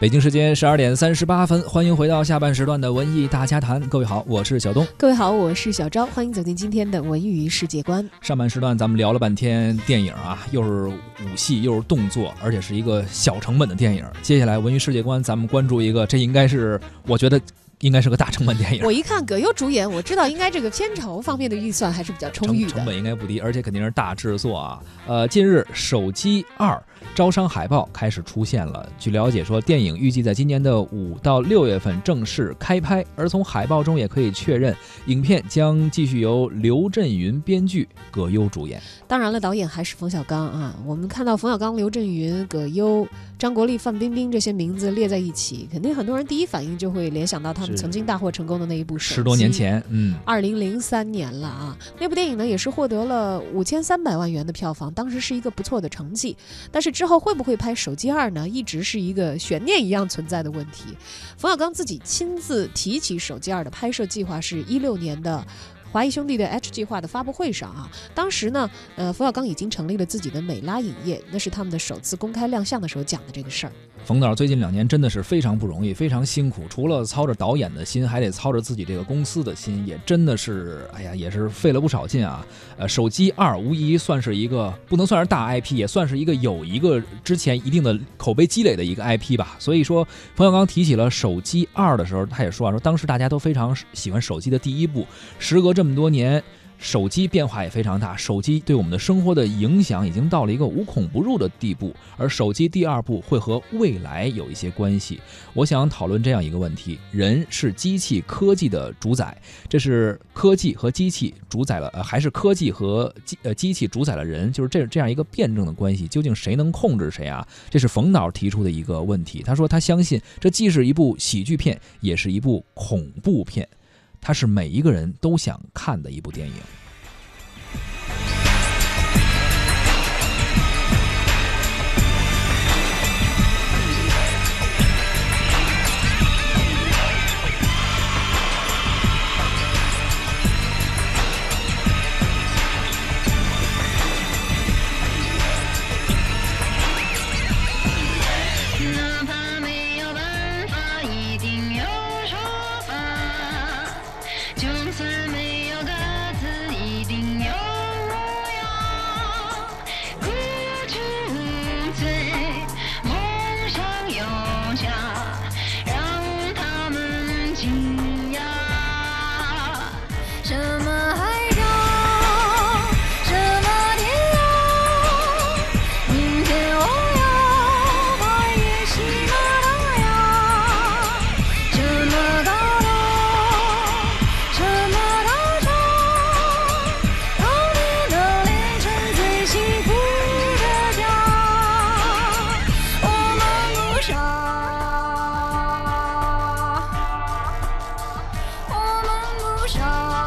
北京时间十二点三十八分，欢迎回到下半时段的文艺大家谈。各位好，我是小东。各位好，我是小昭，欢迎走进今天的文娱世界观。上半时段咱们聊了半天电影啊，又是武戏，又是动作，而且是一个小成本的电影。接下来文娱世界观，咱们关注一个，这应该是我觉得应该是个大成本电影。我一看葛优主演，我知道应该这个片酬方面的预算还是比较充裕的，成本应该不低，而且肯定是大制作啊。呃，近日手机二。招商海报开始出现了。据了解，说电影预计在今年的五到六月份正式开拍，而从海报中也可以确认，影片将继续由刘震云编剧，葛优主演。当然了，导演还是冯小刚啊。我们看到冯小刚、刘震云、葛优、张国立、范冰冰这些名字列在一起，肯定很多人第一反应就会联想到他们曾经大获成功的那一部十多年前，嗯，二零零三年了啊。那部电影呢，也是获得了五千三百万元的票房，当时是一个不错的成绩。但是之后会不会拍《手机二》呢？一直是一个悬念一样存在的问题。冯小刚自己亲自提起《手机二》的拍摄计划是一六年的华谊兄弟的 H 计划的发布会上啊，当时呢，呃，冯小刚已经成立了自己的美拉影业，那是他们的首次公开亮相的时候讲的这个事儿。冯导最近两年真的是非常不容易，非常辛苦。除了操着导演的心，还得操着自己这个公司的心，也真的是，哎呀，也是费了不少劲啊。呃，手机二无疑算是一个不能算是大 IP，也算是一个有一个之前一定的口碑积累的一个 IP 吧。所以说，冯小刚提起了手机二的时候，他也说啊，说当时大家都非常喜欢手机的第一部，时隔这么多年。手机变化也非常大，手机对我们的生活的影响已经到了一个无孔不入的地步。而手机第二步会和未来有一些关系。我想讨论这样一个问题：人是机器科技的主宰，这是科技和机器主宰了，呃，还是科技和机呃机器主宰了人？就是这这样一个辩证的关系，究竟谁能控制谁啊？这是冯导提出的一个问题。他说他相信，这既是一部喜剧片，也是一部恐怖片。它是每一个人都想看的一部电影。Show.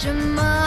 什么